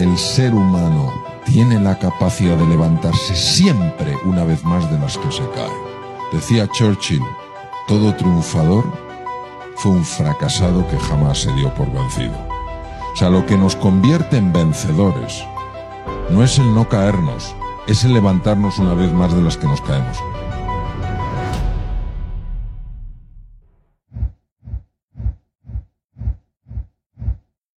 el ser humano tiene la capacidad de levantarse siempre una vez más de las que se cae. Decía Churchill, todo triunfador fue un fracasado que jamás se dio por vencido. O sea, lo que nos convierte en vencedores no es el no caernos, es el levantarnos una vez más de las que nos caemos.